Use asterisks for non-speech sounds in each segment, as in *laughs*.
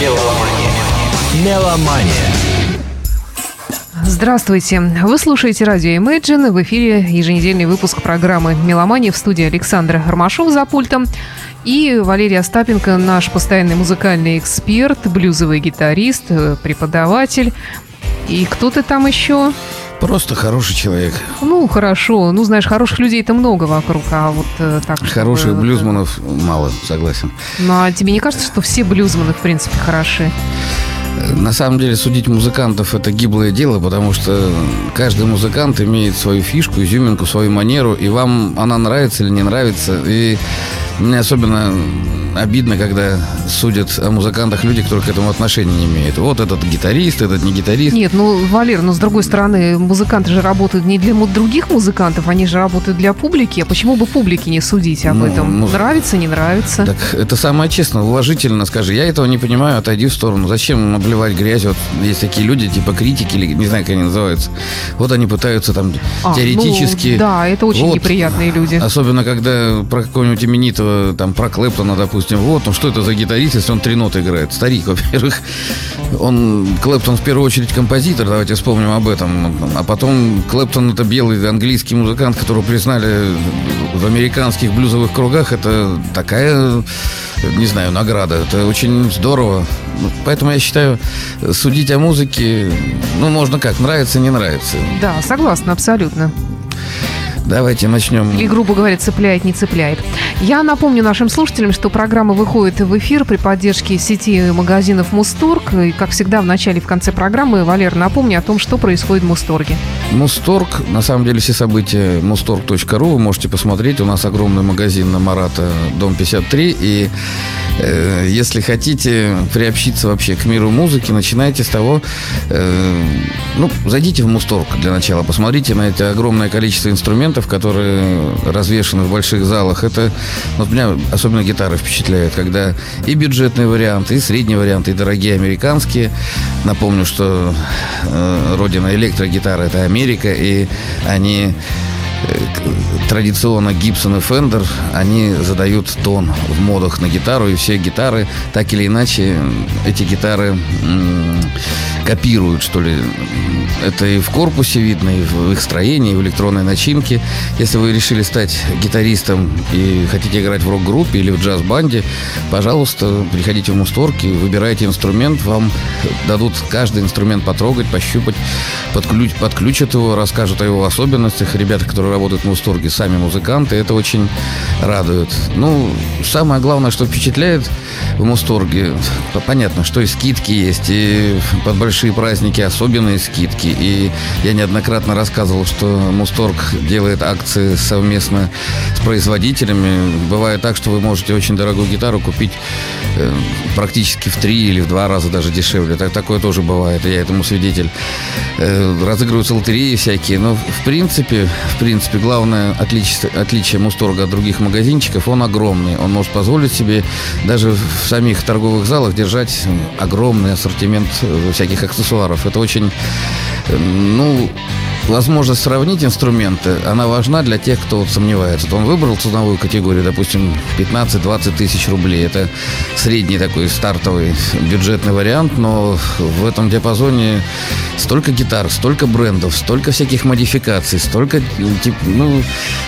Меломания. Меломания. Здравствуйте. Вы слушаете радио Imagine. В эфире еженедельный выпуск программы «Меломания» в студии Александра Ромашов за пультом. И Валерий Остапенко, наш постоянный музыкальный эксперт, блюзовый гитарист, э, преподаватель. И кто ты там еще? Просто хороший человек. Ну, хорошо. Ну, знаешь, хороших людей-то много вокруг, а вот э, так... чтобы- Хороших блюзманов мало, согласен. Ну, а тебе не кажется, что все блюзманы, в принципе, хороши? На самом деле судить музыкантов это гиблое дело, потому что каждый музыкант имеет свою фишку, изюминку, свою манеру, и вам она нравится или не нравится. И мне особенно обидно, когда судят о музыкантах люди, которые к этому отношения не имеют. Вот этот гитарист, этот не гитарист. Нет, ну, Валер, но с другой стороны, музыканты же работают не для других музыкантов, они же работают для публики. А почему бы публике не судить об Ну, этом? ну, нравится, не нравится? Так это самое честно, уважительно скажи. Я этого не понимаю, отойди в сторону. Зачем обливать грязь? Вот есть такие люди, типа критики, или не знаю, как они называются. Вот они пытаются там А, теоретически... ну, да, это очень Вот. неприятные люди. Особенно, когда про какого-нибудь именитого, там, про Клэптона, допустим, вот, ну что это за гитарист, если он три ноты играет? Старик, *laughs* во-первых. Он, Клэптон, в первую очередь, композитор, давайте вспомним об этом. А потом Клэптон это белый английский музыкант, которого признали в американских блюзовых кругах. Это такая, не знаю, награда. Это очень здорово. Ну, Поэтому я считаю, судить о музыке, ну, можно как, нравится, не нравится. Да, согласна, абсолютно. Давайте начнем. Или, грубо говоря, цепляет, не цепляет. Я напомню нашим слушателям, что программа выходит в эфир при поддержке сети магазинов Мусторг. И, как всегда, в начале и в конце программы, Валер, напомни о том, что происходит в Мусторге. Мусторг, на самом деле все события mustorg.ru вы можете посмотреть. У нас огромный магазин на Марата, дом 53. И э, если хотите приобщиться вообще к миру музыки, начинайте с того, э, ну, зайдите в Мусторг для начала, посмотрите на это огромное количество инструментов, которые развешаны в больших залах. Это, ну, вот меня особенно гитары впечатляют, когда и бюджетные варианты, и средние варианты, и дорогие американские. Напомню, что э, родина электрогитары это Америка, и они традиционно Гибсон и Фендер, они задают тон в модах на гитару, и все гитары, так или иначе, эти гитары копируют, что ли. Это и в корпусе видно, и в их строении, и в электронной начинке. Если вы решили стать гитаристом и хотите играть в рок-группе или в джаз-банде, пожалуйста, приходите в Мусторг и выбирайте инструмент. Вам дадут каждый инструмент потрогать, пощупать, подключ- подключат его, расскажут о его особенностях. Ребята, которые работают в Мусторге, сами музыканты. Это очень радует. Ну, самое главное, что впечатляет в Мусторге, понятно, что и скидки есть, и под большие праздники особенные скидки. И я неоднократно рассказывал, что Мусторг делает акции совместно с производителями. Бывает так, что вы можете очень дорогую гитару купить э, практически в три или в два раза даже дешевле. Так, такое тоже бывает, я этому свидетель. Э, разыгрываются лотереи всякие. Но в принципе, в принципе, главное отличие, отличие Мусторга от других магазинчиков, он огромный. Он может позволить себе даже в самих торговых залах держать огромный ассортимент э, всяких аксессуаров. Это очень, э, ну, возможность сравнить инструменты, она важна для тех, кто вот сомневается. Вот он выбрал ценовую категорию, допустим, 15-20 тысяч рублей. Это средний такой стартовый бюджетный вариант, но в этом диапазоне столько гитар, столько брендов, столько всяких модификаций, столько, тип, ну,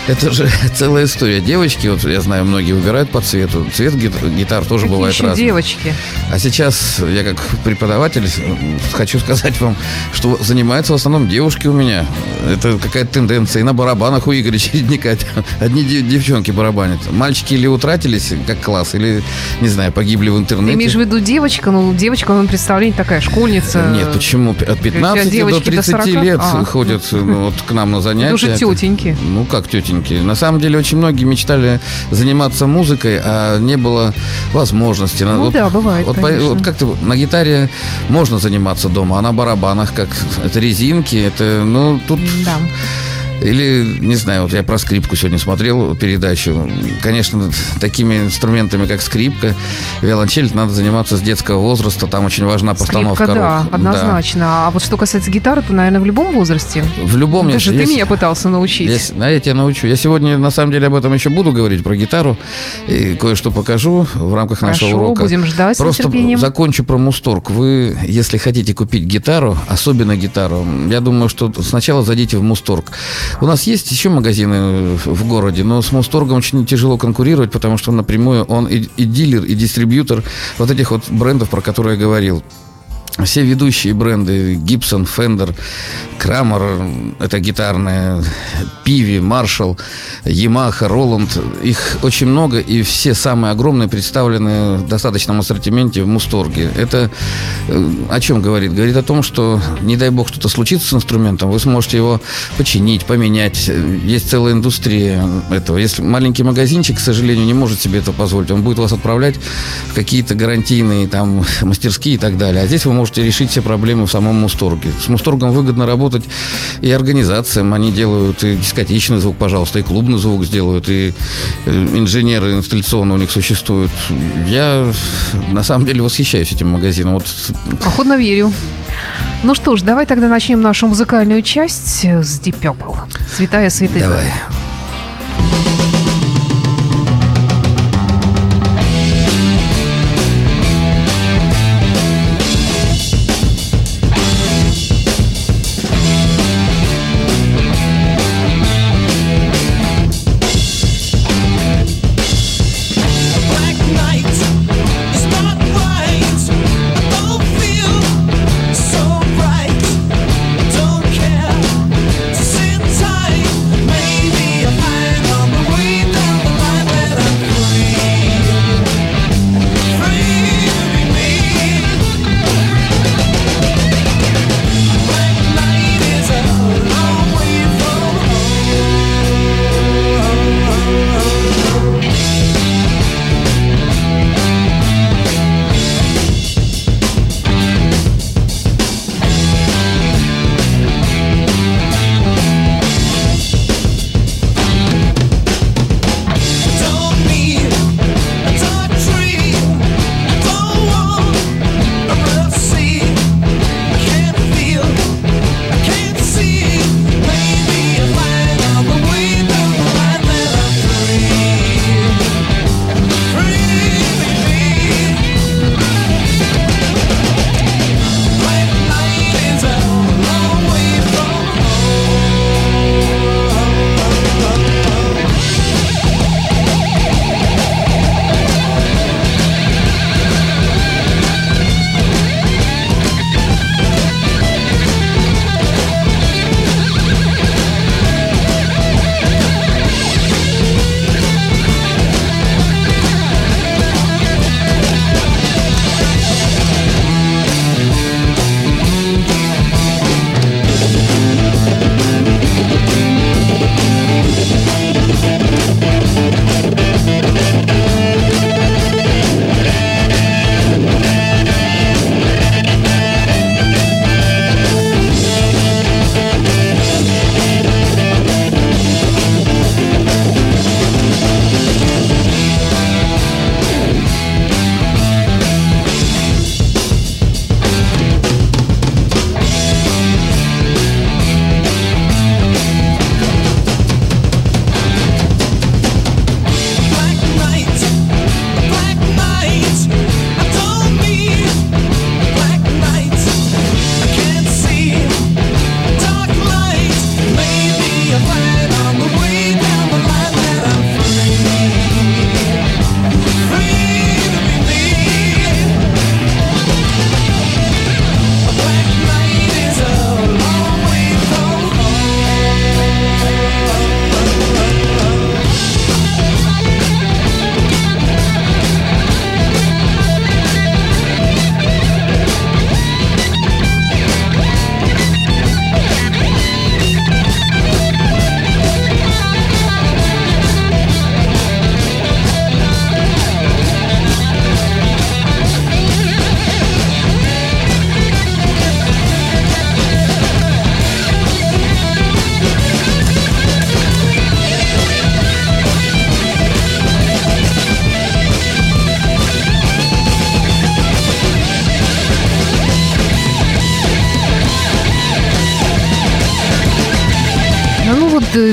это же *laughs* целая история. Девочки, вот я знаю, многие выбирают по цвету. Цвет гит- гитар тоже Какие бывает еще разный. девочки? А сейчас я как преподаватель э, хочу сказать вам, что занимаются в основном девушки у меня. Это какая-то тенденция. И на барабанах у Игоря *laughs* Чередника одни дев- девчонки барабанят. Мальчики или утратились как класс, или, не знаю, погибли в Ты интернете. имеешь в виду девочка? Ну, девочка, в моем представлении, такая школьница. Нет, почему? От 15 до девочки до 30 40? лет А. ходят ну, вот к нам на занятия. Это уже тетеньки. Ну, как тетеньки. На самом деле, очень многие мечтали заниматься музыкой, а не было возможности. Ну Вот- да, бывает, Вот, по- конечно. вот как-то на гитаре можно заниматься дома, а на барабанах, как это резинки, это, ну, тут Да. Или, не знаю, вот я про скрипку сегодня смотрел передачу. Конечно, такими инструментами, как скрипка, виолончель, надо заниматься с детского возраста. Там очень важна постановка Скрипка, рук. да, однозначно. Да. А вот что касается гитары, то, наверное, в любом возрасте. В любом. Даже я, ты меня пытался научить. Я, а я тебя научу. Я сегодня, на самом деле, об этом еще буду говорить, про гитару. И кое-что покажу в рамках Хорошо, нашего урока. будем ждать Просто закончу про Мусторг. Вы, если хотите купить гитару, особенно гитару, я думаю, что сначала зайдите в Мусторг. У нас есть еще магазины в городе, но с Мусторгом очень тяжело конкурировать, потому что напрямую он и, и дилер, и дистрибьютор вот этих вот брендов, про которые я говорил все ведущие бренды Gibson, Fender, Kramer, это гитарные, Пиви, Marshall, Yamaha, Roland, их очень много, и все самые огромные представлены в достаточном ассортименте в Мусторге. Это э, о чем говорит? Говорит о том, что, не дай бог, что-то случится с инструментом, вы сможете его починить, поменять. Есть целая индустрия этого. Если маленький магазинчик, к сожалению, не может себе это позволить, он будет вас отправлять в какие-то гарантийные там мастерские и так далее. А здесь вы можете решить все проблемы в самом Мусторге. С Мусторгом выгодно работать и организациям. Они делают и дискотечный звук, пожалуйста, и клубный звук сделают, и э, инженеры инсталляционные у них существуют. Я на самом деле восхищаюсь этим магазином. Вот. Охотно верю. Ну что ж, давай тогда начнем нашу музыкальную часть с Deep Purple. Святая святых. Давай.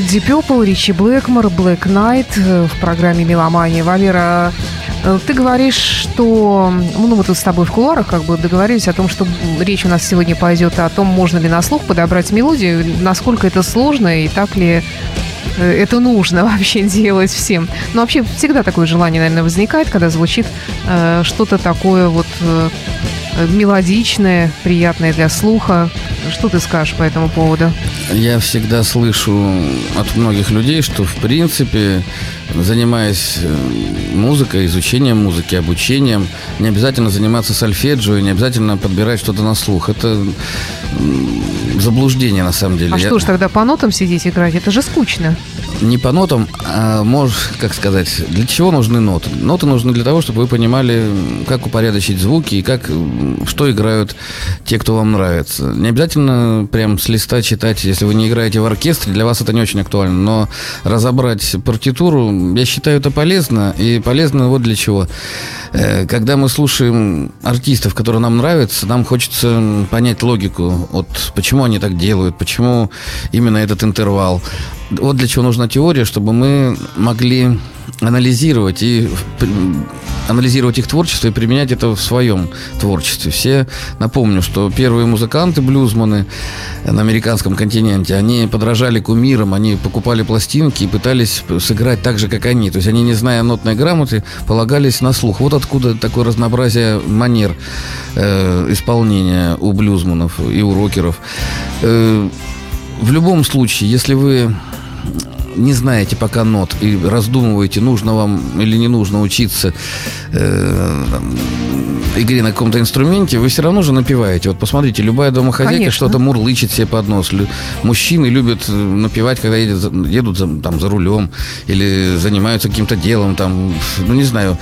Deep Purple, Ричи Блэкмор, Knight э, в программе «Меломания». Валера, э, ты говоришь, что... Ну, мы тут с тобой в кулуарах как бы договорились о том, что речь у нас сегодня пойдет о том, можно ли на слух подобрать мелодию, насколько это сложно и так ли э, это нужно *laughs* вообще делать всем. Но вообще всегда такое желание, наверное, возникает, когда звучит э, что-то такое вот э, мелодичное, приятное для слуха. Что ты скажешь по этому поводу? Я всегда слышу от многих людей, что в принципе, занимаясь э, музыкой, изучением музыки, обучением, не обязательно заниматься сольфеджио, не обязательно подбирать что-то на слух. Это заблуждение на самом деле. А Я... что ж тогда по нотам сидеть играть? Это же скучно. Не по нотам, а можешь, как сказать, для чего нужны ноты? Ноты нужны для того, чтобы вы понимали, как упорядочить звуки и как, что играют те, кто вам нравится. Не обязательно прям с листа читать, если вы не играете в оркестре, для вас это не очень актуально, но разобрать партитуру, я считаю, это полезно, и полезно вот для чего. Э, когда мы слушаем артистов, которые нам нравятся, нам хочется понять логику, вот почему они так делают, почему именно этот интервал. Вот для чего нужна теория, чтобы мы могли анализировать и анализировать их творчество и применять это в своем творчестве. Все, напомню, что первые музыканты, блюзманы на американском континенте, они подражали кумирам, они покупали пластинки и пытались сыграть так же, как они. То есть они, не зная нотной грамоты, полагались на слух. Вот откуда такое разнообразие манер э, исполнения у блюзманов и у рокеров. Э, в любом случае, если вы не знаете пока нот и раздумываете, нужно вам или не нужно учиться э, игре на каком-то инструменте, вы все равно же напиваете. Вот посмотрите, любая домохозяйка что-то мурлычет себе под нос. Мужчины любят э, напевать, когда едет, едут за, там, за рулем или занимаются каким-то делом. Там, ну, не знаю.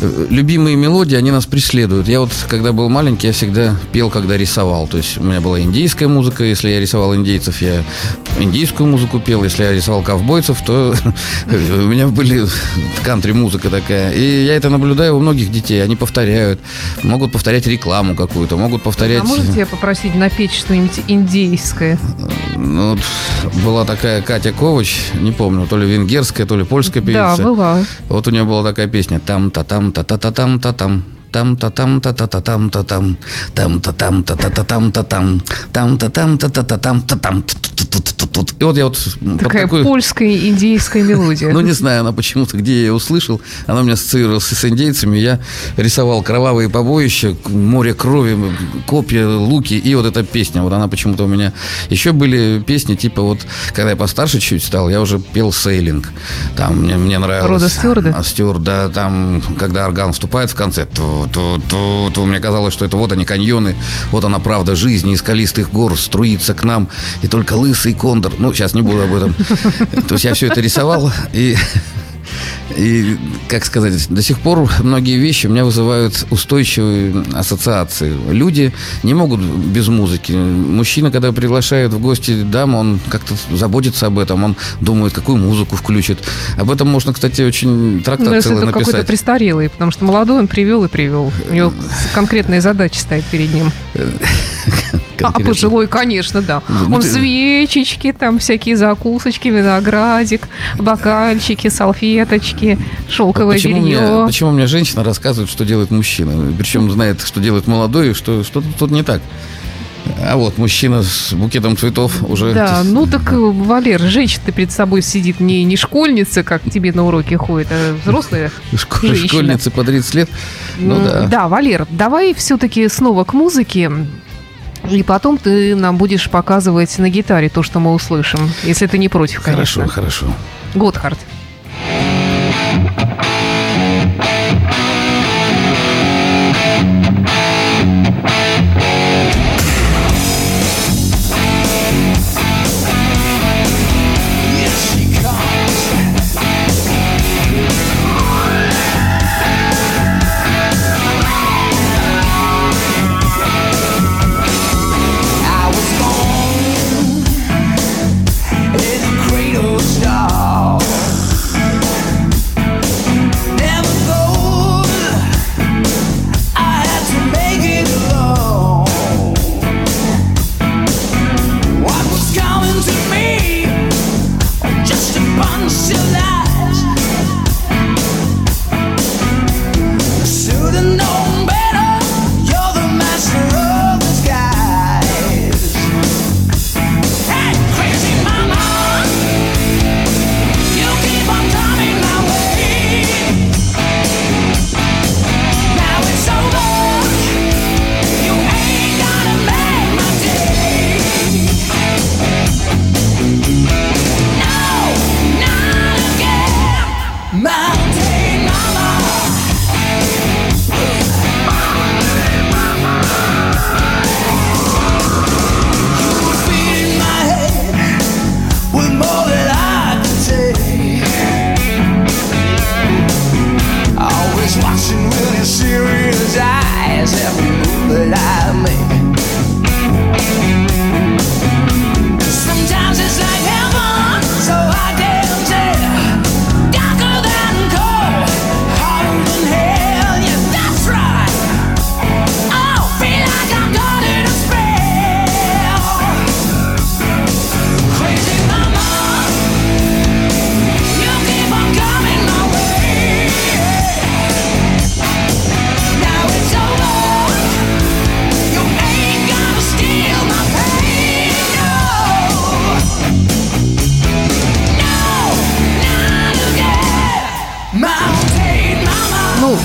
Э, любимые мелодии, они нас преследуют. Я вот, когда был маленький, я всегда пел, когда рисовал. То есть у меня была индийская музыка. Если я рисовал индейцев, я индийскую музыку пел. Если я рисовал ковбойцев, то *laughs* у меня были кантри-музыка такая. И я это наблюдаю у многих детей. Они повторяют могут повторять рекламу какую-то, могут повторять... А можете попросить напеть что-нибудь индейское? Ну, была такая Катя Ковач, не помню, то ли венгерская, то ли польская певица. Да, была. Вот у нее была такая песня «Там-та-там-та-та-та-там-та-там». Там-та-там-та-та-та-там-та-там. Там-та-там-та-та-та-там-та-там. Там-та-там-та-та-та-там-та-там тут. И вот я вот... Такая такую... польская индейская мелодия. *laughs* Ну, не знаю, она почему-то, где я ее услышал, она у меня ассоциировалась с индейцами. Я рисовал кровавые побоища, море крови, копья, луки, и вот эта песня. Вот она почему-то у меня... Еще были песни, типа вот, когда я постарше чуть стал, я уже пел сейлинг. Там мне, мне нравилось... Рода Стюарда? А, Стюарт, да, там, когда орган вступает в конце, то, то, то, то мне казалось, что это вот они каньоны, вот она правда жизни, из скалистых гор струится к нам, и только лысый кондор ну, сейчас не буду об этом. *laughs* То есть я все это рисовал, и и, как сказать, до сих пор многие вещи у меня вызывают устойчивые ассоциации. Люди не могут без музыки. Мужчина, когда приглашает в гости даму, он как-то заботится об этом, он думает, какую музыку включит. Об этом можно, кстати, очень трактат ну, целый написать. какой-то престарелый, потому что молодой он привел и привел. У него *laughs* конкретные задачи стоят перед ним. *laughs* А пожилой, конечно, да. Ну, Он свечечки, там всякие закусочки, виноградик, бокальчики, салфеточки, шелковое почему белье. Мне, почему мне женщина рассказывает, что делает мужчина? Причем знает, что делает молодой, что что тут не так. А вот мужчина с букетом цветов уже... Да, ну так, Валер, женщина перед собой сидит не, не школьница, как тебе на уроке ходит, а взрослая *laughs* Школь, женщина. Школьница по 30 лет. Ну да. Да, Валер, давай все-таки снова к музыке. И потом ты нам будешь показывать на гитаре то, что мы услышим, если ты не против, конечно. Хорошо, хорошо. Готхард. she'll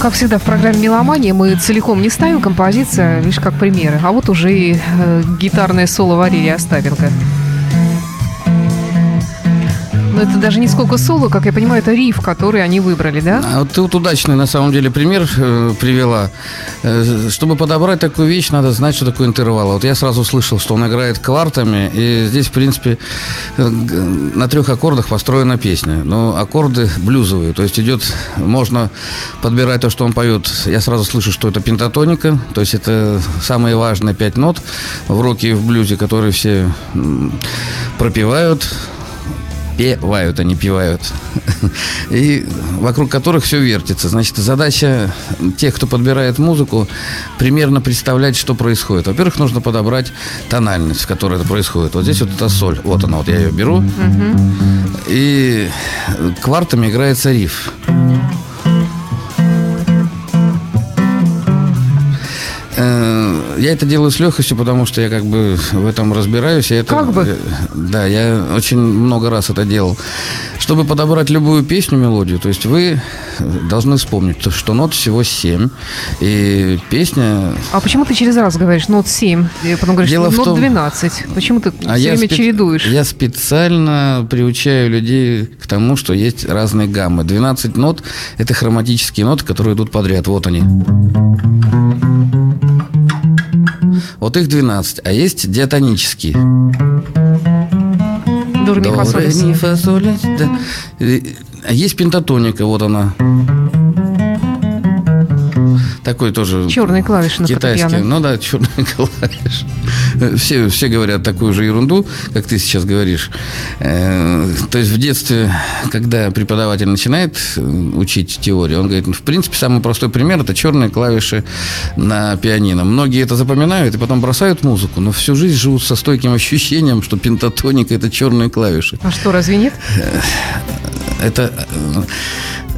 Как всегда в программе «Меломания» мы целиком не ставим композиции, а лишь как примеры. А вот уже и э, гитарное соло Валерия Остапенко. Но это даже не сколько соло, как я понимаю, это риф, который они выбрали, да? А ты вот удачный, на самом деле, пример э, привела. Э, чтобы подобрать такую вещь, надо знать, что такое интервал. Вот я сразу слышал, что он играет квартами, и здесь, в принципе, э, на трех аккордах построена песня. Но аккорды блюзовые, то есть идет, можно подбирать то, что он поет. Я сразу слышу, что это пентатоника, то есть это самые важные пять нот в роке и в блюзе, которые все пропивают певают, они певают, *laughs* и вокруг которых все вертится. Значит, задача тех, кто подбирает музыку, примерно представлять, что происходит. Во-первых, нужно подобрать тональность, в которой это происходит. Вот здесь вот эта соль, вот она, вот я ее беру, и квартами играется риф. Я это делаю с легкостью, потому что я как бы в этом разбираюсь. И это, как бы? Да, я очень много раз это делал. Чтобы подобрать любую песню, мелодию, то есть вы должны вспомнить, что нот всего 7. И песня... А почему ты через раз говоришь нот 7? И потом говоришь Дело нот том... 12. Почему ты а все время спе... чередуешь? Я специально приучаю людей к тому, что есть разные гаммы. 12 нот – это хроматические ноты, которые идут подряд. Вот они. Вот их 12, а есть диатонические. До, ре, ми, фа, соль, да. А есть пентатоника, вот она такой тоже... Черные клавиши на Китайский. Ну да, черные *laughs* клавиши. Все, все говорят такую же ерунду, как ты сейчас говоришь. Э, то есть в детстве, когда преподаватель начинает э, учить теорию, он говорит, ну, в принципе, самый простой пример – это черные клавиши на пианино. Многие это запоминают и потом бросают музыку, но всю жизнь живут со стойким ощущением, что пентатоника – это черные клавиши. А что, разве нет? Э, это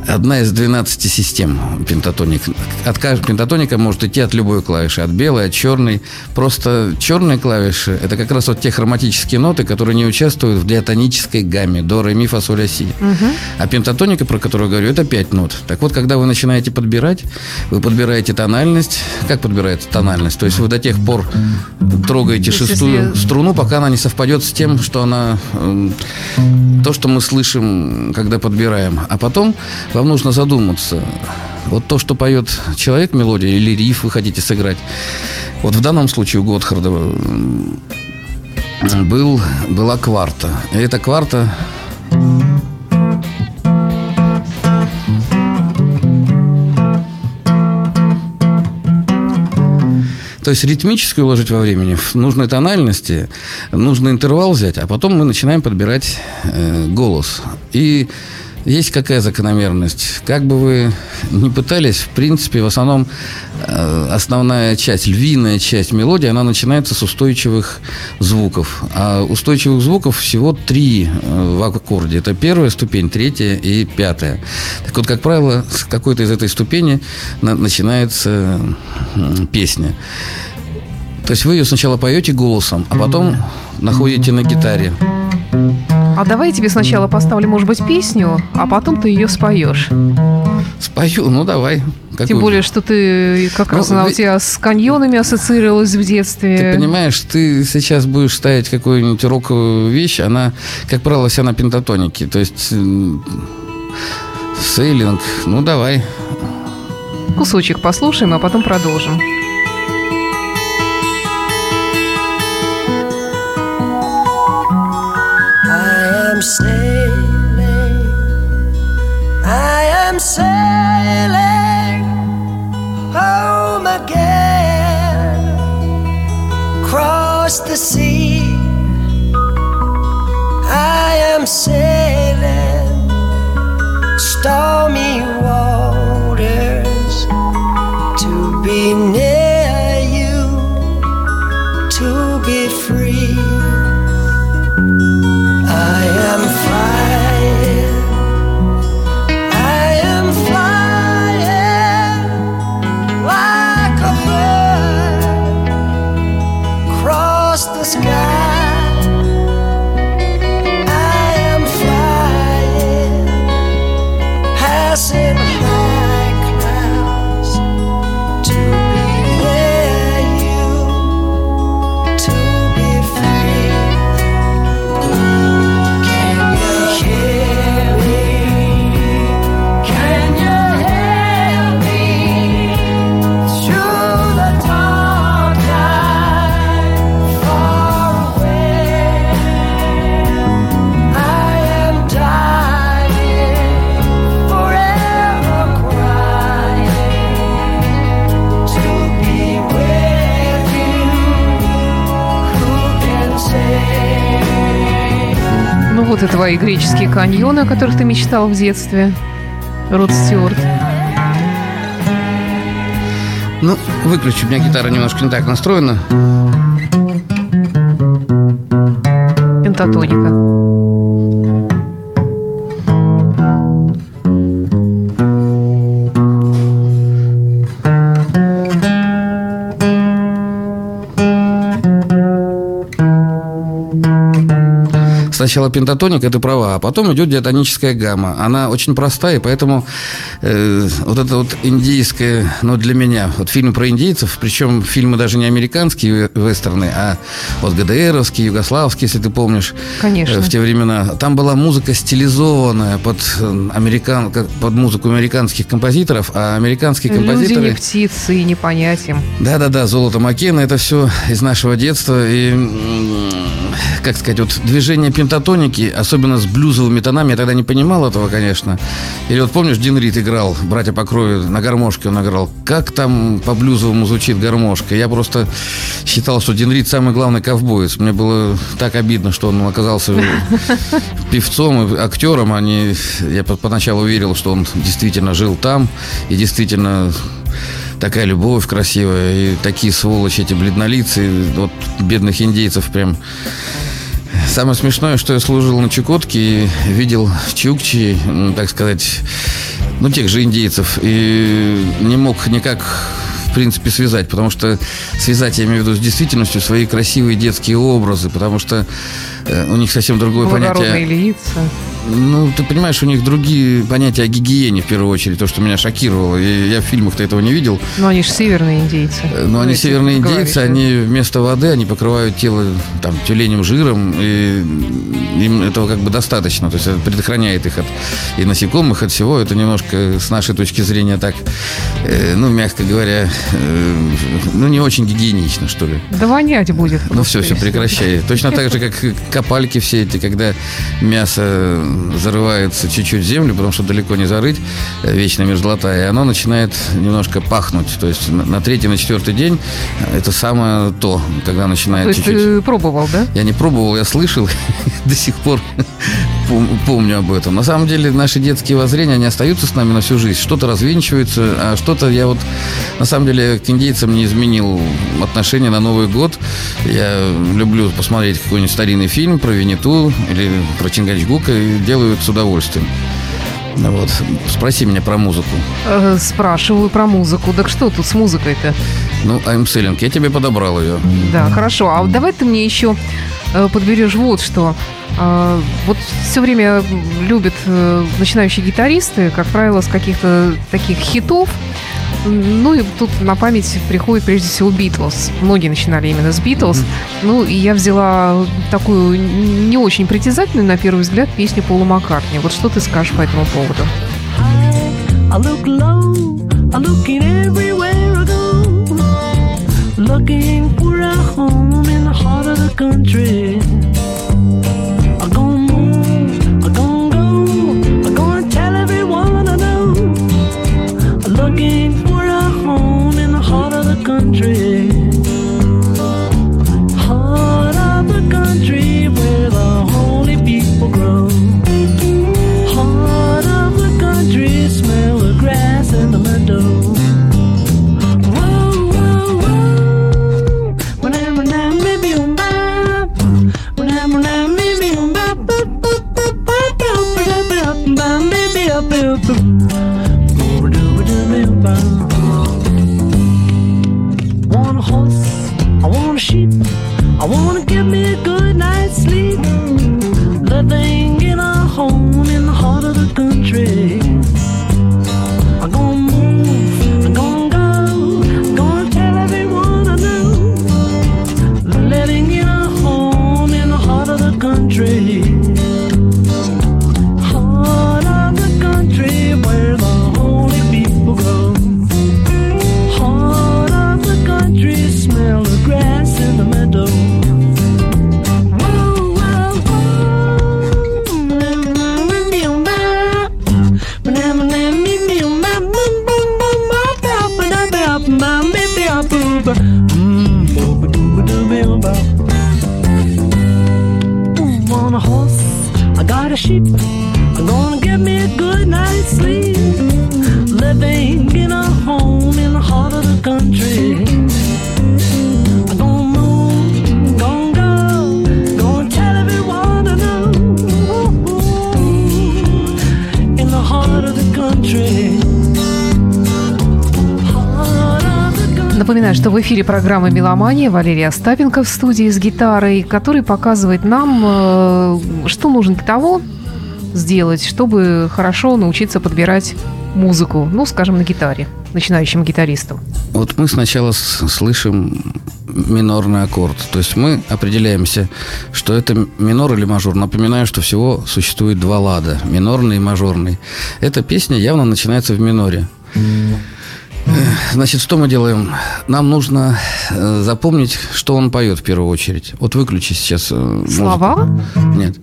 одна из 12 систем пентатоник. От пентатоника может идти от любой клавиши, от белой, от черной. Просто черные клавиши – это как раз вот те хроматические ноты, которые не участвуют в диатонической гамме до, ре, ми, фа, соль, а, си. Угу. А пентатоника, про которую я говорю, это 5 нот. Так вот, когда вы начинаете подбирать, вы подбираете тональность. Как подбирается тональность? То есть вы до тех пор трогаете То шестую если... струну, пока она не совпадет с тем, что она... То, что мы слышим, когда подбираем. А потом вам нужно задуматься. Вот то, что поет человек мелодия или риф вы хотите сыграть. Вот в данном случае у Готхарда был, была кварта. И эта кварта То есть ритмически уложить во времени в нужной тональности, нужно интервал взять, а потом мы начинаем подбирать э, голос. И есть какая закономерность? Как бы вы ни пытались, в принципе, в основном э, основная часть, львиная часть мелодии, она начинается с устойчивых звуков. А устойчивых звуков всего три э, в аккорде. Это первая ступень, третья и пятая. Так вот, как правило, с какой-то из этой ступени начинается песня. То есть вы ее сначала поете голосом, а потом находите на гитаре. А давай я тебе сначала поставлю, может быть, песню, а потом ты ее споешь. Спою, ну давай. Какую? Тем более, что ты как ну, раз она у тебя с каньонами ассоциировалась в детстве. Ты понимаешь, ты сейчас будешь ставить какую-нибудь роковую вещь, она, как правило, вся на пентатонике. То есть сейлинг, ну давай. Кусочек послушаем, а потом продолжим. Sailing, I am sailing home again, across the sea. I am sailing stormy waters твои греческие каньоны, о которых ты мечтал в детстве. Род Стюарт. Ну, выключи, у меня гитара немножко не так настроена. Пентатоника. Сначала пентатоник, это права, а потом идет диатоническая гамма. Она очень простая, и поэтому э, вот это вот индийское, ну, для меня, вот фильм про индейцев, причем фильмы даже не американские вестерны, а вот ГДРовские, югославские, если ты помнишь. Конечно. Э, в те времена. Там была музыка стилизованная под, э, американ, под музыку американских композиторов, а американские композиторы... Люди не птицы и не. Да-да-да, золото Маккена, это все из нашего детства. И, как сказать, вот движение пентатоника пентатоники, особенно с блюзовыми тонами, я тогда не понимал этого, конечно. Или вот помнишь, Дин Рид играл, братья по крови, на гармошке он играл. Как там по блюзовому звучит гармошка? Я просто считал, что Дин Рид самый главный ковбоец. Мне было так обидно, что он оказался *laughs* певцом и актером, а не... Я поначалу верил, что он действительно жил там и действительно такая любовь красивая, и такие сволочи, эти бледнолицы, вот бедных индейцев прям Самое смешное, что я служил на Чукотке и видел Чукчи, так сказать, ну, тех же индейцев, и не мог никак в принципе, связать, потому что связать, я имею в виду, с действительностью свои красивые детские образы, потому что э, у них совсем другое понятие. лица. Ну, ты понимаешь, у них другие понятия о гигиене, в первую очередь, то, что меня шокировало. И я в фильмах-то этого не видел. Но они же северные индейцы. Э, ну, они северные индейцы, они вместо воды, они покрывают тело там тюленем жиром, и им этого как бы достаточно. То есть это предохраняет их от и насекомых, от всего. Это немножко с нашей точки зрения так, э, ну, мягко говоря, э, ну, не очень гигиенично, что ли. Да вонять будет. Ну, все, все, прекращай. Точно так же, как копальки все эти, когда мясо зарывается чуть-чуть землю, потому что далеко не зарыть, э, вечная мерзлота, и оно начинает немножко пахнуть. То есть на, на третий, на четвертый день это самое то, когда начинает чуть-чуть... Ты пробовал, да? Я не пробовал, я слышал, *laughs* до сих пор помню об этом. На самом деле наши детские воззрения, они остаются с нами на всю жизнь. Что-то развенчивается, а что-то я вот, на самом деле, к индейцам не изменил отношение на Новый год. Я люблю посмотреть какой-нибудь старинный фильм про Винету или про Чингачгука и делаю это с удовольствием. Вот. Спроси меня про музыку. Э, спрашиваю про музыку. Так что тут с музыкой-то? Ну, I'm selling. Я тебе подобрал ее. Да, хорошо. А давай ты мне еще подберешь вот что. Э, вот все время любят э, начинающие гитаристы, как правило, с каких-то таких хитов ну и тут на память приходит прежде всего Битлз. Многие начинали именно с Битлз. Mm-hmm. Ну и я взяла такую не очень притязательную, на первый взгляд, песню Пола Маккартни. Вот что ты скажешь по этому поводу? I look low, I look in everywhere I go, looking country. I'm gonna move, I'm gonna go, I'm gonna tell everyone I know. Looking for a home in the heart of the country. a sheep. I wanna give me a good night's sleep. Living in a home in the heart of the country. Напоминаю, что в эфире программа «Меломания» Валерия Остапенко в студии с гитарой, который показывает нам, э, что нужно для того сделать, чтобы хорошо научиться подбирать музыку, ну, скажем, на гитаре, начинающим гитаристам. Вот мы сначала слышим минорный аккорд. То есть мы определяемся, что это минор или мажор. Напоминаю, что всего существует два лада. Минорный и мажорный. Эта песня явно начинается в миноре. Значит, что мы делаем? Нам нужно э, запомнить, что он поет в первую очередь. Вот выключи сейчас. Э, Слова? Нет.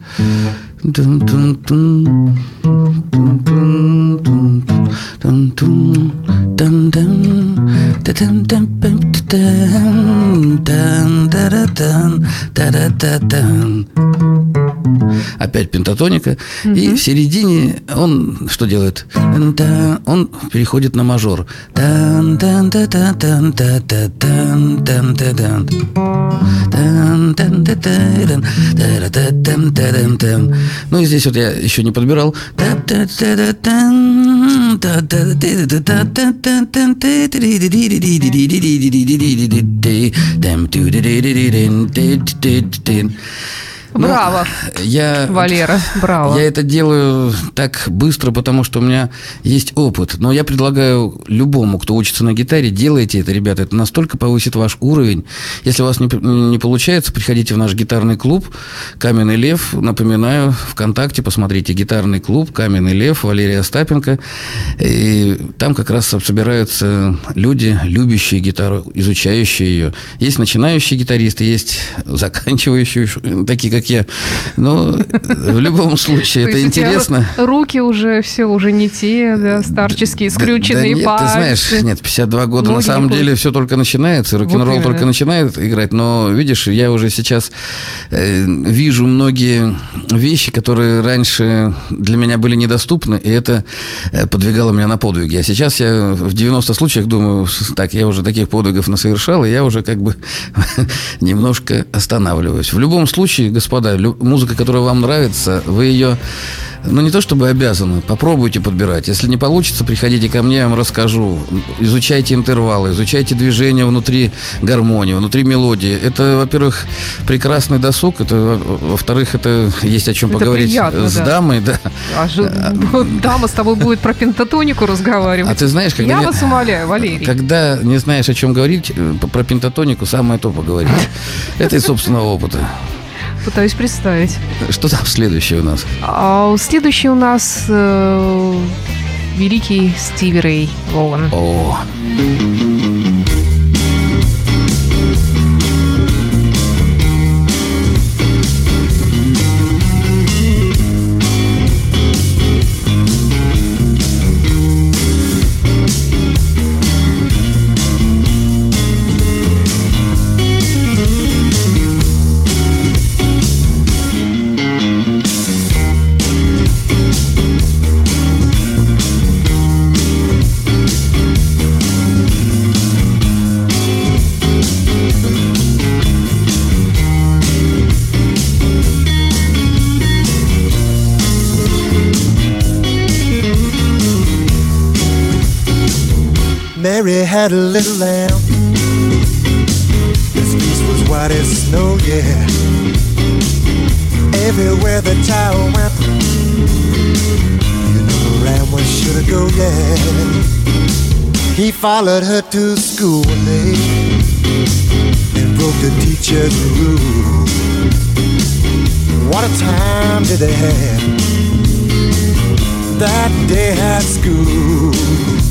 Опять пентатоника. Угу. И в середине он что делает? Он переходит на мажор. Ну и здесь вот я еще не подбирал. Браво, ну, я, Валера, браво. Я это делаю так быстро, потому что у меня есть опыт. Но я предлагаю любому, кто учится на гитаре, делайте это, ребята. Это настолько повысит ваш уровень. Если у вас не, не получается, приходите в наш гитарный клуб «Каменный лев». Напоминаю, ВКонтакте посмотрите «Гитарный клуб», «Каменный лев», Валерия Остапенко. И там как раз собираются люди, любящие гитару, изучающие ее. Есть начинающие гитаристы, есть заканчивающие, *laughs* такие как я. Но в любом *laughs* случае это интересно. Руки уже все уже не те, да, старческие, скрюченные нет, Ты знаешь, нет, 52 года на самом деле все только начинается, рок-н-ролл только начинает играть, но видишь, я уже сейчас э, вижу многие вещи, которые раньше для меня были недоступны, и это э, подвигало меня на подвиги. А сейчас я в 90 случаях думаю, так, я уже таких подвигов насовершал, и я уже как бы *laughs* немножко останавливаюсь. В любом случае, господа, музыка, которая вам нравится, вы ее ну, не то чтобы обязаны, попробуйте подбирать. Если не получится, приходите ко мне, я вам расскажу. Изучайте интервалы, изучайте движения внутри гармонии, внутри мелодии. Это, во-первых, прекрасный досуг, это, во-вторых, это есть о чем это поговорить приятно, с да. дамой. Да. А же, дама с тобой будет про пентатонику разговаривать. А ты знаешь, когда... Я не... вас умоляю, Валерий. Когда не знаешь, о чем говорить, э, про пентатонику самое то поговорить. Это из собственного опыта. Пытаюсь представить. Что там следующее у нас? А, следующий у нас э, великий Стиви Рэй Вован. О. had a little lamb. His face was white as snow, yeah. Everywhere the child went, you know the lamb was sure to go, yeah. He followed her to school one day and broke the teacher's rule. What a time did they have that day at school?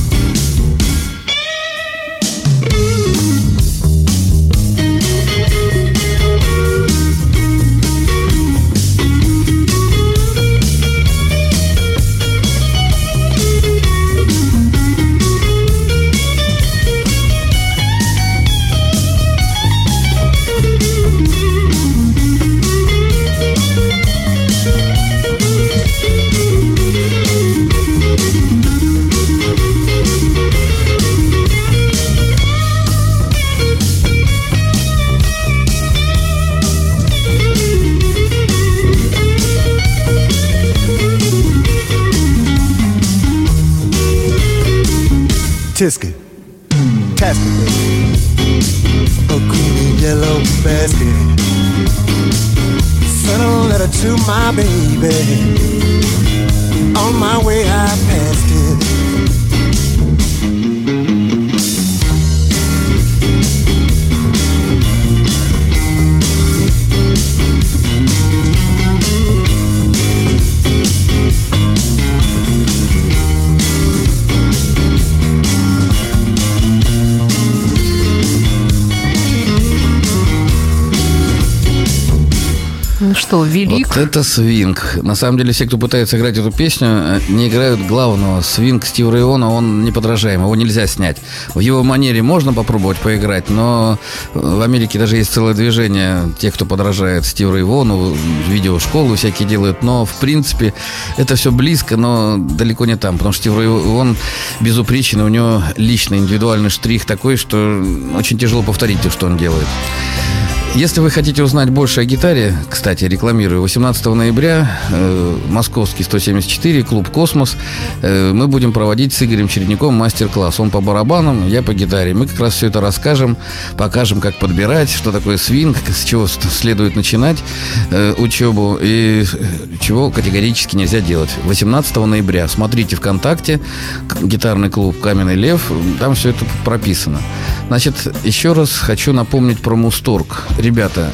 Tisket, tasket, a green and yellow basket. Sent a letter to my baby. Что, велик? Вот это свинг. На самом деле, все, кто пытается играть эту песню, э, не играют главного. Свинг Стива Района, он неподражаем, его нельзя снять. В его манере можно попробовать поиграть, но в Америке даже есть целое движение тех, кто подражает Стиву Райвону, видеошколы всякие делают, но, в принципе, это все близко, но далеко не там, потому что Стив Райвон безупречен, у него личный индивидуальный штрих такой, что очень тяжело повторить то, что он делает. Если вы хотите узнать больше о гитаре, кстати, рекламирую, 18 ноября э, московский 174, клуб «Космос», э, мы будем проводить с Игорем Чередником мастер-класс. Он по барабанам, я по гитаре. Мы как раз все это расскажем, покажем, как подбирать, что такое свинг, *laughs* с чего следует начинать э, учебу и э, чего категорически нельзя делать. 18 ноября. Смотрите ВКонтакте, гитарный клуб «Каменный лев», там все это прописано. Значит, еще раз хочу напомнить про Мусторг. Ребята,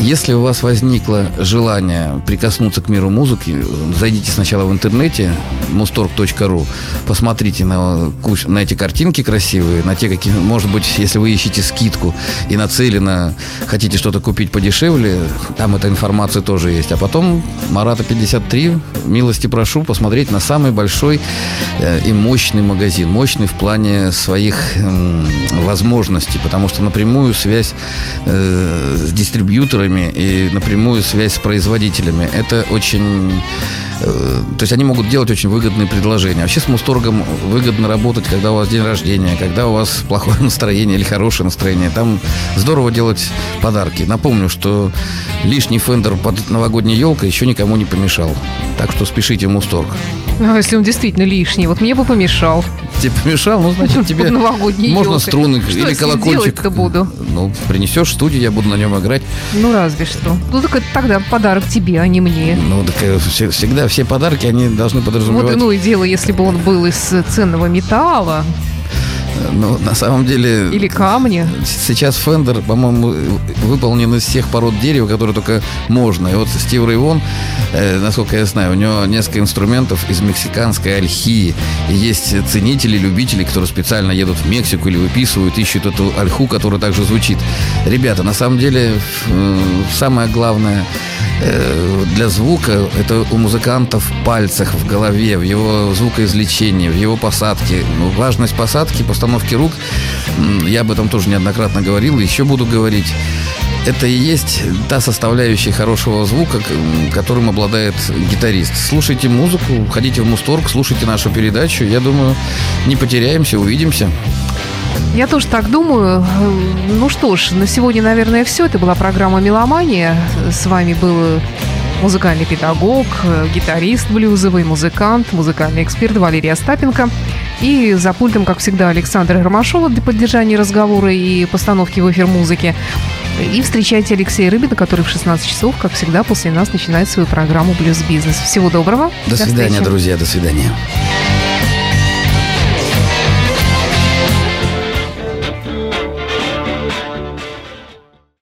если у вас возникло желание прикоснуться к миру музыки, зайдите сначала в интернете mustorg.ru, посмотрите на, на эти картинки красивые, на те, какие, может быть, если вы ищете скидку и нацеленно хотите что-то купить подешевле, там эта информация тоже есть. А потом Марата 53, милости прошу посмотреть на самый большой э, и мощный магазин. Мощный в плане своих возможностей, потому что напрямую связь э, с дистрибьюторами и напрямую связь с производителями. Это очень... э, то есть они могут делать очень выгодные предложения. Вообще с Мусторгом выгодно работать, когда у вас день рождения, когда у вас *laughs* плохое настроение или хорошее настроение. Там здорово делать подарки. Напомню, что лишний фендер под новогодней елкой еще никому не помешал. Так что спешите в Мусторг. А если он действительно лишний, вот мне бы помешал. Тебе помешал, ну, значит, *laughs* тебе можно струны Что или колокольчик. делать-то буду? Ну, принесешь в студию, я буду на нем играть. Ну, разве что. Ну, так это тогда подарок тебе, а не мне. Ну, так э, все- всегда все подарки, они должны Вот подразумевать... иное дело, если бы он был из ценного металла Ну, на самом деле... или камня. Сейчас Fender, по-моему, выполнен из всех пород дерева, которые только можно. И вот Стив Рейвон, э, насколько я знаю, у него несколько инструментов из мексиканской ольхи. И есть ценители, любители, которые специально едут в Мексику или выписывают, ищут эту ольху, которая также звучит. Ребята, на самом деле, э, самое главное э, для звука это у музыканта в пальцах, в голове, в его звукоизвлечении, в его посадке. Ну, важность посадки, постановки рук, м, я об этом тоже неоднократно говорил, еще буду говорить. Это и есть та составляющая хорошего звука, которым обладает гитарист. Слушайте музыку, ходите в Мусторг, слушайте нашу передачу. Я думаю, не потеряемся, увидимся. Я тоже так думаю. Ну что ж, на сегодня, наверное, все. Это была программа «Меломания». С вами был музыкальный педагог, э, гитарист блюзовый, музыкант, музыкальный эксперт Валерий Остапенко. И за пультом, как всегда, Александр Ромашова для поддержания разговора и постановки в эфир музыки. И встречайте Алексея Рыбина, который в 16 часов, как всегда, после нас начинает свою программу «Блюз Бизнес». Всего доброго. До свидания, встречи. друзья, до свидания.